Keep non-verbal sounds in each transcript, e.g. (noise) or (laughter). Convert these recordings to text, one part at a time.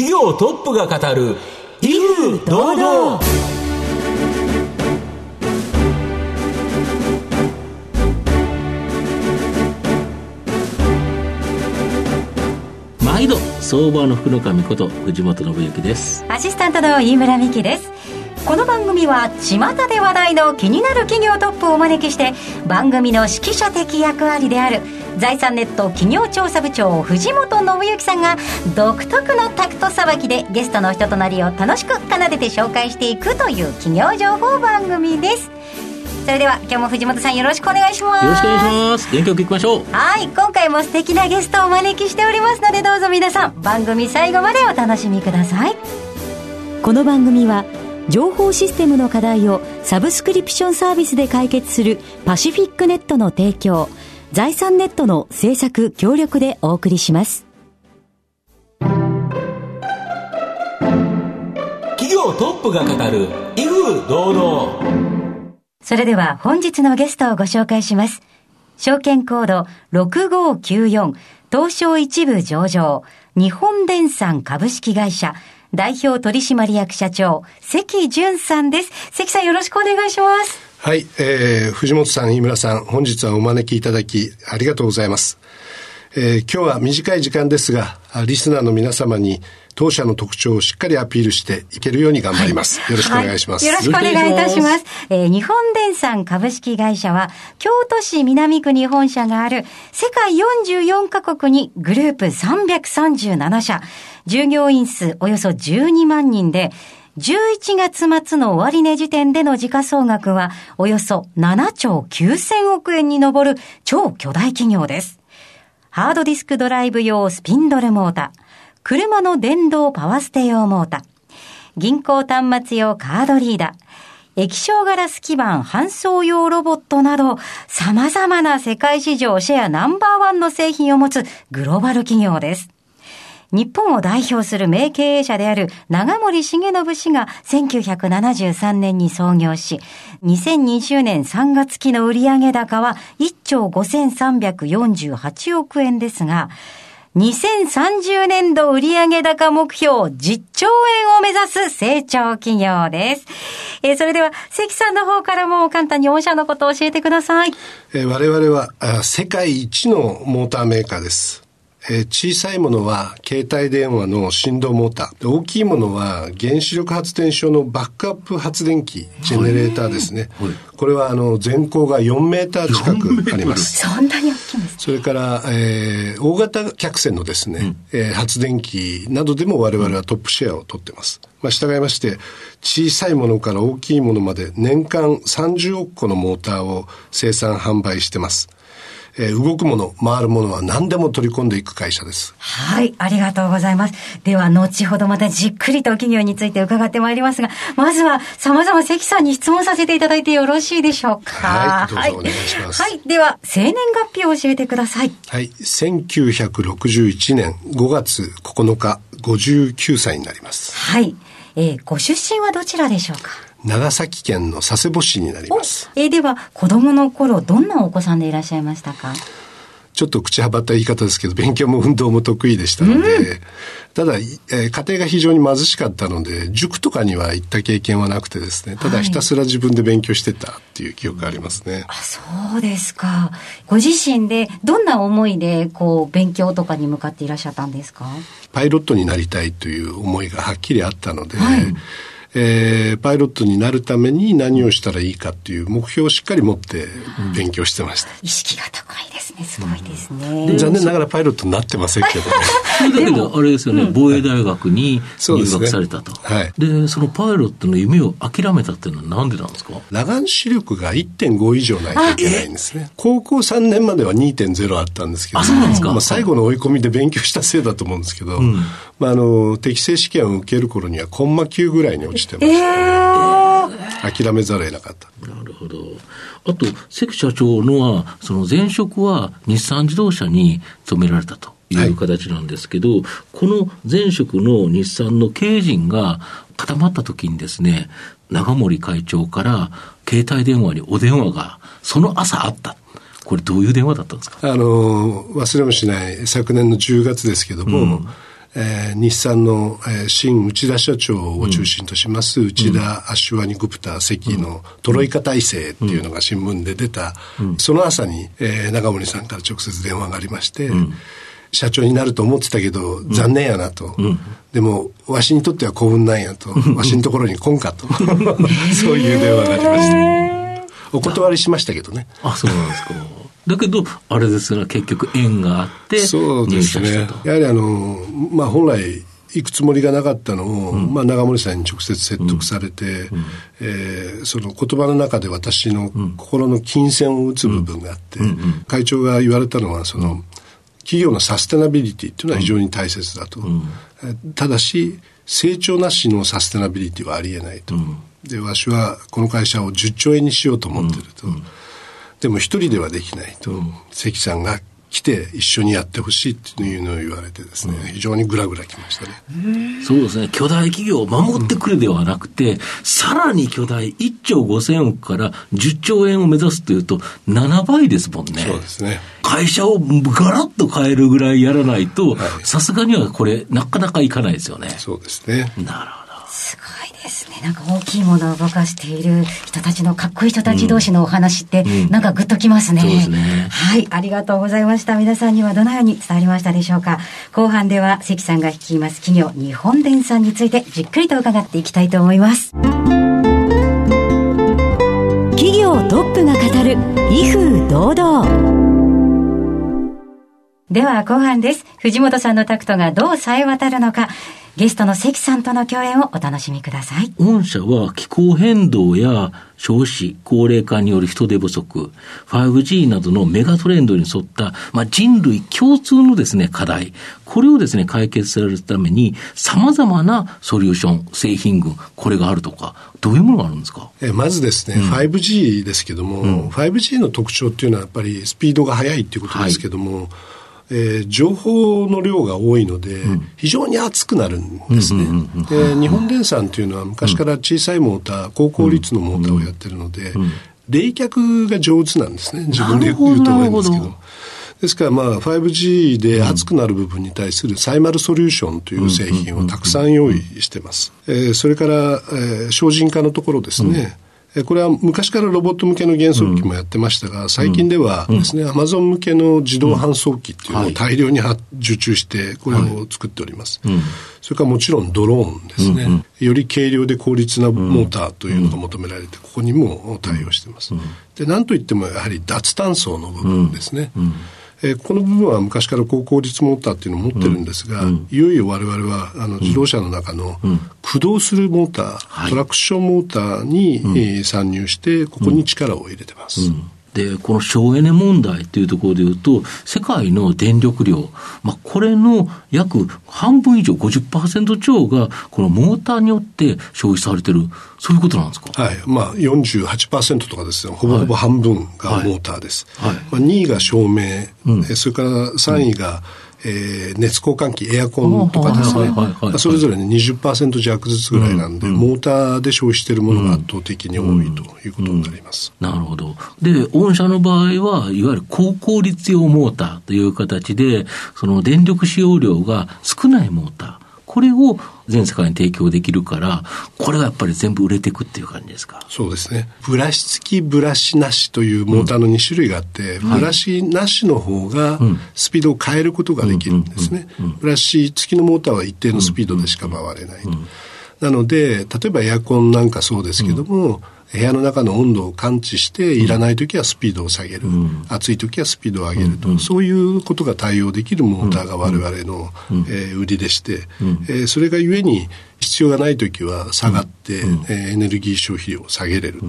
企業トップが語る威風堂々。毎度相場の福の神こと藤本信之です。アシスタントの飯村美希です。この番組は巷で話題の気になる企業トップをお招きして番組の指揮者的役割である財産ネット企業調査部長藤本信之さんが独特のタクトさばきでゲストの人となりを楽しく奏でて紹介していくという企業情報番組です。それでは今日も藤本さんよろしくお願いします。よろしくお願いします。元気よくいきましょうはい今回も素敵なゲストをお招きしておりますのでどうぞ皆さん番組最後までお楽しみください。この番組は情報システムの課題をサブスクリプションサービスで解決するパシフィックネットの提供。財産ネットの制作協力でお送りします企業トップが語る威風堂々それでは本日のゲストをご紹介します。証券コード6594東証一部上場日本電産株式会社代表取締役社長関淳さんです。関さんよろしくお願いします。はい、えー、藤本さん、飯村さん、本日はお招きいただきありがとうございます。えー、今日は短い時間ですが、リスナーの皆様に当社の特徴をしっかりアピールしていけるように頑張ります。はい、よろしくお願いします、はい、よろしくお願いいたします。えー、日本電産株式会社は、京都市南区に本社がある世界44カ国にグループ337社、従業員数およそ12万人で、11月末の終値時点での時価総額はおよそ7兆9000億円に上る超巨大企業です。ハードディスクドライブ用スピンドルモーター、車の電動パワーステ用モーター、銀行端末用カードリーダー、液晶ガラス基板搬送用ロボットなど、様々な世界市場シェアナンバーワンの製品を持つグローバル企業です。日本を代表する名経営者である長森重信氏が1973年に創業し、2020年3月期の売上高は1兆5348億円ですが、2030年度売上高目標10兆円を目指す成長企業です。えー、それでは、関さんの方からも簡単に御社のことを教えてください。えー、我々は世界一のモーターメーカーです。えー、小さいものは携帯電話の振動モーター。大きいものは原子力発電所のバックアップ発電機、ジェネレーターですね。はいはい、これはあの全高が4メーター近くあります。そんなに大きいんです、それから、えー、大型客船のですね、うん、えー、発電機などでも我々はトップシェアを取ってます。まあ、従いまして、小さいものから大きいものまで年間30億個のモーターを生産販売してます。えー、動くもの、回るものは何でも取り込んでいく会社です。はい、ありがとうございます。では、後ほどまたじっくりと企業について伺ってまいりますが、まずは様々関さんに質問させていただいてよろしいでしょうか。はい、どうぞお願いします。はい、はい、では、生年月日を教えてください。はい、1961年5月9日、59歳になります。はい。えー、ご出身はどちらでしょうか？長崎県の佐世保市になります。えー、では、子供の頃、どんなお子さんでいらっしゃいましたか？ちょっと口はばった言い方ですけど、勉強も運動も得意でしたので、うん、ただ、えー、家庭が非常に貧しかったので、塾とかには行った経験はなくてですね、ただひたすら自分で勉強してたっていう記憶がありますね。はい、あ、そうですか。ご自身でどんな思いで、こう、勉強とかに向かっていらっしゃったんですか？パイロットになりたいという思いがはっきりあったので、はいえー、パイロットになるために何をしたらいいかっていう目標をしっかり持って勉強してました。意識が高いですね。すごいですね。残念ながらパイロットになってませんけどね。だけど、あれですよね、防衛大学に入学されたと。はい。で、そのパイロットの夢を諦めたっていうのはなんでなんですか？裸眼視力が1.5以上ないといけないんですね。高校3年までは2.0あったんですけど、あ、そうなんですか、まあ、最後の追い込みで勉強したせいだと思うんですけど、うん、まあ、あの、適正試験を受ける頃にはコンマ9ぐらいに落ちしてました、えー、諦めざるを得なかった。なるほど。あと、関社長のは、その前職は日産自動車に勤められたと。いう形なんですけど、はい、この前職の日産の経営陣が固まった時にですね、長森会長から携帯電話にお電話がその朝あった。これどういう電話だったんですか？あの、忘れもしない昨年の10月ですけども、うんえー、日産の、えー、新内田社長を中心とします、うん、内田アシュワニ・グプタ関のトロイカ体制っていうのが新聞で出た、うん、その朝に、えー、長森さんから直接電話がありまして、うん社長になると思ってたけど、残念やなと。うん、でも、わしにとっては幸運なんやと。わしのところに来んかと。(laughs) (laughs) そういう電話がありました。お断りしましたけどね。あ、そうなんですか。だけど、あれですが、結局縁があって、そうですね。やはりあの、まあ本来、行くつもりがなかったのを、うん、まあ、長森さんに直接説得されて、うん、えー、その言葉の中で私の心の金銭を打つ部分があって、うん、会長が言われたのは、その、企業のサステナビリティっていうのは非常に大切だと。ただし、成長なしのサステナビリティはありえないと。で、わしはこの会社を10兆円にしようと思ってると。でも一人ではできないと。関さんが来て一緒にやってほしいっていうのを言われてですね、非常にぐらぐらきましたね。そうですね。巨大企業を守ってくれではなくて、うん、さらに巨大1兆5000億から10兆円を目指すというと7倍ですもんね。そうですね。会社をガラッと変えるぐらいやらないと、さすがにはこれなかなかいかないですよね。そうですね。なるほど。すごいですね。なんか大きいものを動かしている人たちのかっこいい人たち同士のお話って、なんかグッときますね、うんうん、すね。はい、ありがとうございました。皆さんにはどのように伝わりましたでしょうか。後半では関さんが率います企業日本電産についてじっくりと伺っていきたいと思います。企業トップが語る威風堂々。では後半です。藤本さんのタクトがどう冴え渡るのか、ゲストの関さんとの共演をお楽しみください。御社は気候変動や少子、高齢化による人手不足、5G などのメガトレンドに沿った、まあ、人類共通のですね、課題、これをですね、解決されるために、様々なソリューション、製品群、これがあるとか、どういうものがあるんですか？えまずですね、うん、5G ですけども、うん、5G の特徴っていうのはやっぱりスピードが速いっていうことですけども、はいえー、情報の量が多いので、うん、非常に熱くなるんですね、で日本電産というのは昔から小さいモーター、高効率のモーターをやってるので、冷却が上手なんですね自分で言うと思いますけど。ですからまあ 5G で熱くなる部分に対するサイマルソリューションという製品をたくさん用意してます。えー、それから、えー、精進化のところですね。うんこれは昔からロボット向けの減速機もやってましたが、最近ではですね、アマゾン向けの自動搬送機っていうのを大量に受注して、これを作っております。それからもちろんドローンですね。より軽量で効率なモーターというのが求められて、ここにも対応しています。で、なんといってもやはり脱炭素の部分ですね。えー、この部分は昔から高効率モーターっていうのを持ってるんですが、うん、いよいよ我々はあの自動車の中の駆動するモーター、トラクションモーターに、えー、参入して、ここに力を入れてます。で、この省エネ問題というところでいうと、世界の電力量、まあ、これの約半分以上、50%超が、このモーターによって消費されてる、そういうことなんですか？はい。まあ、48%とかですね、ほぼほぼ半分がモーターです。はい。はい、まあ、2位が照明、うん、それから3位が、うんえー、熱交換器、エアコンとかですね、それぞれね20%弱ずつぐらいなんで、うんうん、モーターで消費しているものが圧倒的に多いということになります。うんうん、なるほど。で、御社の場合は、いわゆる高効率用モーターという形で、その電力使用量が少ないモーター、これを全世界に提供できるから、これがやっぱり全部売れていくっていう感じですか？そうですね。ブラシ付き、ブラシなしというモーターの2種類があって、うん、ブラシなしの方がスピードを変えることができるんですね。ブラシ付きのモーターは一定のスピードでしか回れないと。なので、例えばエアコンなんかそうですけども、部屋の中の温度を感知して、いらない時はスピードを下げる、うん、暑い時はスピードを上げると、うん、そういうことが対応できるモーターが我々の、うん、えー、売りでして、うん、えー、それがゆえに必要がない時は下がって、うん、えー、エネルギー消費量を下げれると。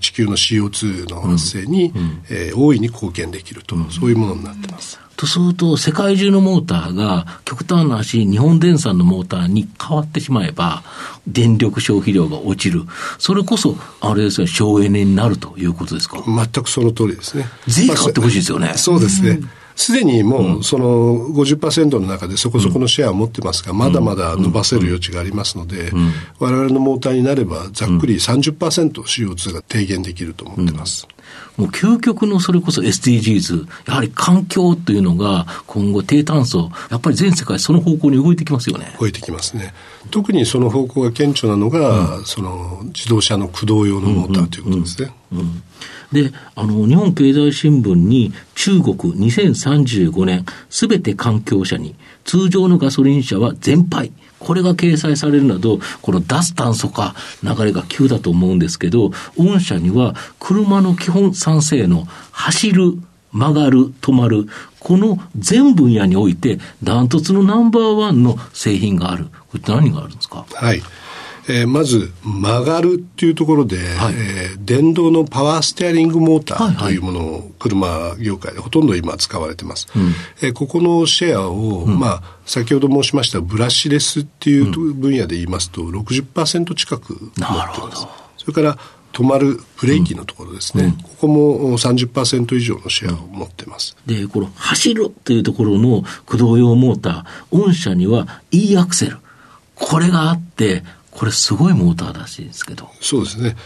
地球の CO2 の発生に、うん、えー、大いに貢献できると、そういうものになってます。とすると、世界中のモーターが極端な話、日本電産のモーターに変わってしまえば、電力消費量が落ちる。それこそ、あれですね、省エネになるということですか？全くその通りですね。ぜひ買ってほしいですよね。まあ、そうですね。すでにもうその50%の中でそこそこのシェアを持ってますが、まだまだ伸ばせる余地がありますので、我々のモーターになればざっくり 30%CO2 が低減できると思ってます。もう究極のそれこそ SDGs、やはり環境というのが今後低炭素、やっぱり全世界その方向に動いてきますよね。動いてきますね。特にその方向が顕著なのが、うん、その自動車の駆動用のモーターということですね。うん、うんで、あの、日本経済新聞に中国2035年すべて環境車に通常のガソリン車は全廃。これが掲載されるなど、この脱炭素化流れが急だと思うんですけど、御社には車の基本賛成の走る、曲がる、止まる、この全分野において、ダントツのナンバーワンの製品がある。これって何があるんですか？はい。えー、まず曲がるっていうところで、はい、えー、電動のパワーステアリングモーターというものを車業界でほとんど今使われてます。うん、えー、ここのシェアを、うん、まあ、先ほど申しましたブラシレスっていう分野で言いますと60%近く持ってます。それから止まるブレーキのところですね、うん、ここも30%以上のシェアを持ってます。で、この走るというところの駆動用モーター、御社には E アクセル、これがあって、これすごいモーターらしいですけど。そうですね。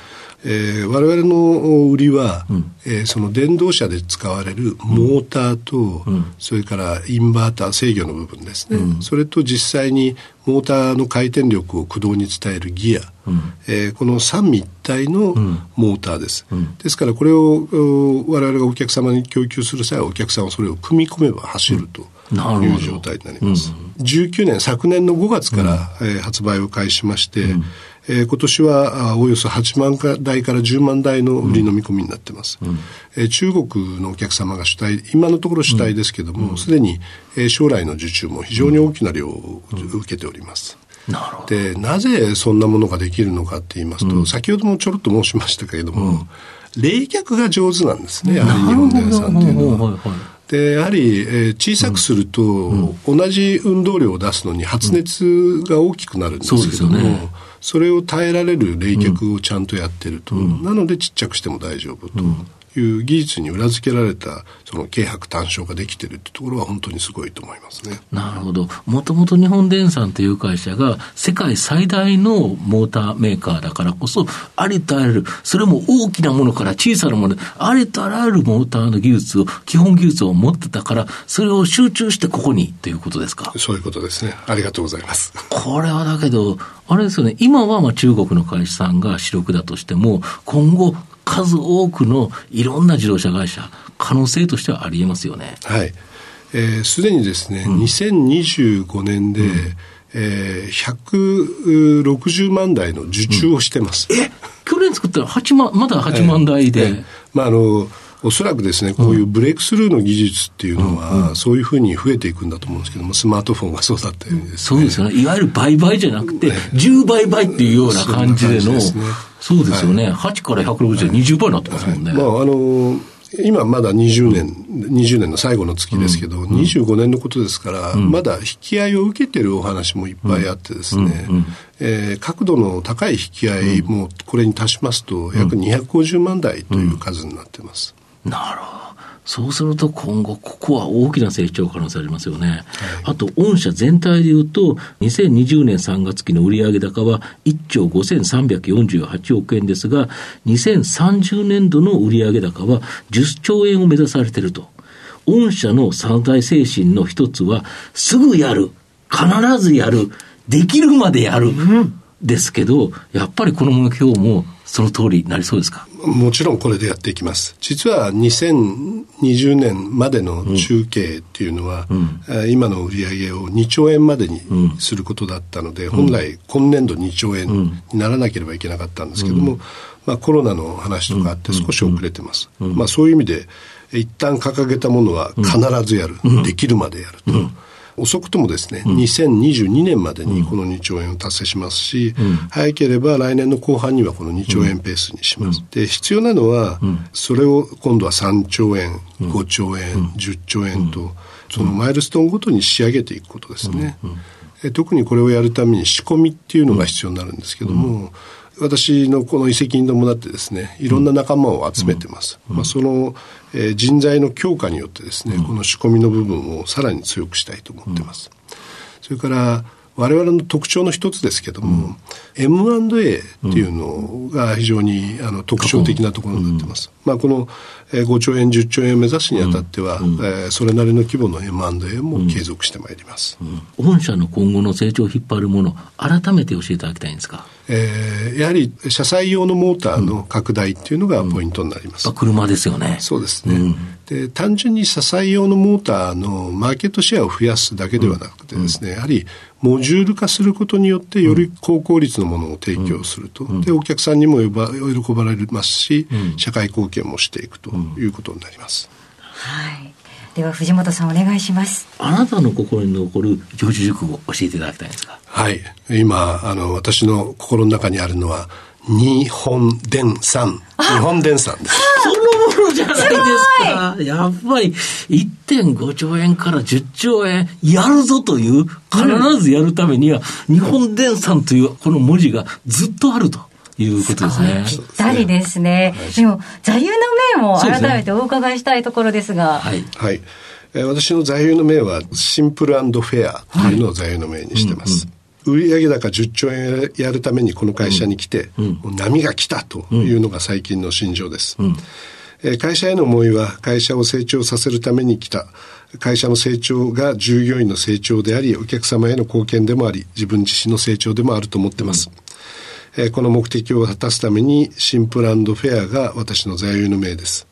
えー、我々の売りは、うん、えー、その電動車で使われるモーターと、うん、それからインバーター制御の部分ですね、うん、それと実際にモーターの回転力を駆動に伝えるギア、うん、えー、この三位一体のモーターです、ですからこれを我々がお客様に供給する際はお客さんはそれを組み込めば走ると。いう状態になります。うん、19年、昨年の5月から、うん、えー、発売を開始しまして、うん、えー、今年はあおよそ8万台から10万台の売りの見込みになってます。うん、えー、中国のお客様が主体、今のところ主体ですけども、す、で、に、えー、将来の受注も非常に大きな量を受けております。なで、なぜそんなものができるのかって言いますと、先ほどもちょろっと申しましたけれども、冷却が上手なんですね、やはり日本電産っていうのは。でやはり、えー、小さくすると、うん。うん、同じ運動量を出すのに発熱が大きくなるんですけども、うん。ね、それを耐えられる冷却をちゃんとやってると、なのでちっちゃくしても大丈夫と。いう技術に裏付けられたその軽薄単焦ができてるってところは本当にすごいと思いますね。なるほど。もともと日本電産という会社が世界最大のモーターメーカーだからこそ、ありとあらゆる、それも大きなものから小さなもの、ありとあらゆるモーターの技術を、基本技術を持ってたから、それを集中してここにということですか？そういうことですね。ありがとうございます。これはだけど、あれですよね、今はまあ中国の会社さんが主力だとしても、今後、数多くのいろんな自動車会社、可能性としてはありえますよね。はい。す、えー、で、にですね、うん、2025年で、うん、えー、160万台の受注をしてます。うん、え去年作ったら8万、まだ8万台で。えー、まあ、あの、おそらくですね、こういうブレイクスルーの技術っていうのは、そういうふうに増えていくんだと思うんですけども、スマートフォンがそうだったようにですね。そうですよね。いわゆる倍々じゃなくて、10倍々っていうような感じでの、そうですよね。8から160で20倍になってますもんね。まあ、あの今まだ20年、20年の最後の月ですけど、うん、25年のことですから、うん、まだ引き合いを受けてるお話もいっぱいあってですね、うんえー、角度の高い引き合いもこれに足しますと、約250万台という数になってます。なるほど。そうすると今後、ここは大きな成長可能性ありますよね。はい、あと、御社全体で言うと、2020年3月期の売上高は1兆5348億円ですが、2030年度の売上高は10兆円を目指されていると。御社の三大精神の一つは、すぐやる、必ずやる、できるまでやる。うんですけど、やっぱりこの目標もその通りになりそうですか？もちろんこれでやっていきます。実は2020年までの中継っていうのは、うん。うん、今の売り上げを2兆円までにすることだったので、うん、本来今年度2兆円にならなければいけなかったんですけども、まあ、コロナの話とかあって少し遅れてます。まあ、そういう意味で一旦掲げたものは必ずやる、できるまでやると。遅くともですね、うん、2022年までにこの2兆円を達成しますし、うん、早ければ来年の後半にはこの2兆円ペースにします。うん、で、必要なのは、それを今度は3兆円、5兆円、10兆円と、そのマイルストーンごとに仕上げていくことですね。特にこれをやるために仕込みっていうのが必要になるんですけども、私のこの遺跡に伴ってですね、いろんな仲間を集めてます。まあ、その、えー、人材の強化によってですね、この仕込みの部分をさらに強くしたいと思ってます。それから、我々の特徴の一つですけども、うん、M&A っていうのが非常にあの特徴的なところになってます。まあ、この5兆円、10兆円を目指すにあたっては、うん、えー、それなりの規模の M&A も継続してまいります、うん、御社の今後の成長を引っ張るもの、改めて教えていただきたいんですか？えー、やはり車載用のモーターの拡大っていうのがポイントになります。うん、車ですよね。そうですね。で単純に車載用のモーターのマーケットシェアを増やすだけではなくてですね、やはりモジュール化することによってより高効率のものを提供すると、うん、でお客さんにも喜ばれますし、うん、社会貢献もしていくということになります。はい。では藤本さんお願いします。あなたの心に残る常時熟語を教えていただきたいんですかはい。今あの私の心の中にあるのは日本電産日本電産です (laughs) そのものじゃないですかやっぱり1.5兆円から10兆円やるぞという必ずやるためには、日本電産というこの文字がずっとあるということですね。ぴったりですね。でも、座右の銘も改めてお伺いしたいところですが。はい。はい。私の座右の銘は、シンプルフェアというのを座右の銘にしてます。売上高10兆円やるためにこの会社に来て、波が来たというのが最近の心情です。会社への思いは会社を成長させるために来た。会社の成長が従業員の成長であり、お客様への貢献でもあり、自分自身の成長でもあると思ってます。うん。えこの目的を果たすためにシンプルフェアが私の座右の銘です。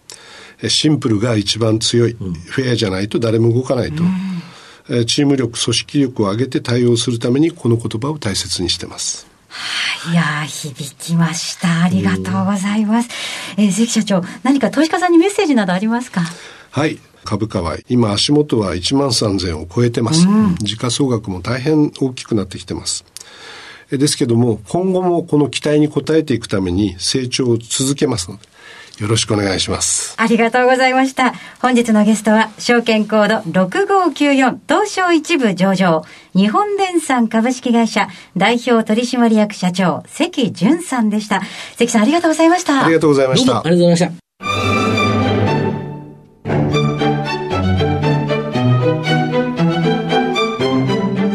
シンプルが一番強い、うん、フェアじゃないと誰も動かないと、うん、チーム力、組織力を上げて対応するためにこの言葉を大切にしてます。いや響きました。ありがとうございます。えー、関社長、何か投資家さんにメッセージなどありますか？はい。株価は今足元は1万3000を超えてます、うん、時価総額も大変大きくなってきてますですけども、今後もこの期待に応えていくために成長を続けますので、よろしくお願いします。ありがとうございました。本日のゲストは、証券コード6594東証一部上場、日本電産株式会社代表取締役社長、関淳さんでした。関さんありがとうございました。ありがとうございました。ありがとうございました。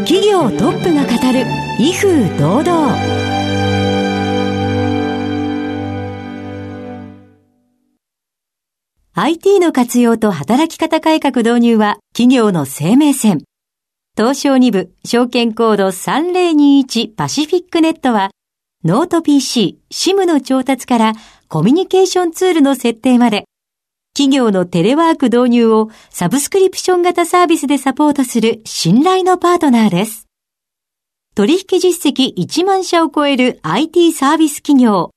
企業トップが語る威風堂々？IT の活用と働き方改革導入は企業の生命線。東証2部証券コード3021パシフィックネットはノート PC、SIM の調達からコミュニケーションツールの設定まで企業のテレワーク導入をサブスクリプション型サービスでサポートする信頼のパートナーです。取引実績1万社を超える IT サービス企業。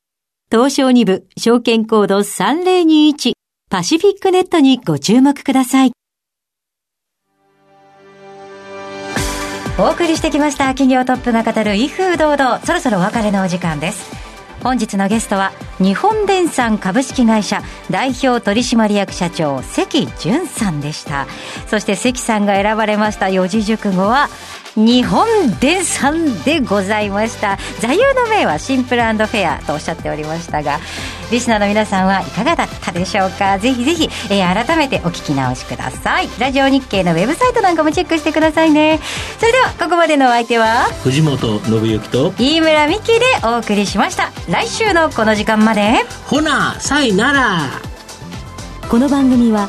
東証2部証券コード3021パシフィックネットにご注目ください。お送りしてきました企業トップが語る威風堂々。そろそろお別れのお時間です。本日のゲストは日本電産株式会社代表取締役社長関淳さんでした。そして関さんが選ばれました四字熟語は日本電産でございました。座右の銘はシンプルフェアとおっしゃっておりましたがリスナーの皆さんはいかがだったでしょうか？ぜひぜひ、えー、改めてお聞き直しください。ラジオ日経のウェブサイトなんかもチェックしてくださいね。それではここまでのお相手は藤本信之と飯村美希でお送りしました。来週のこの時間まで。ほなさいなら。この番組は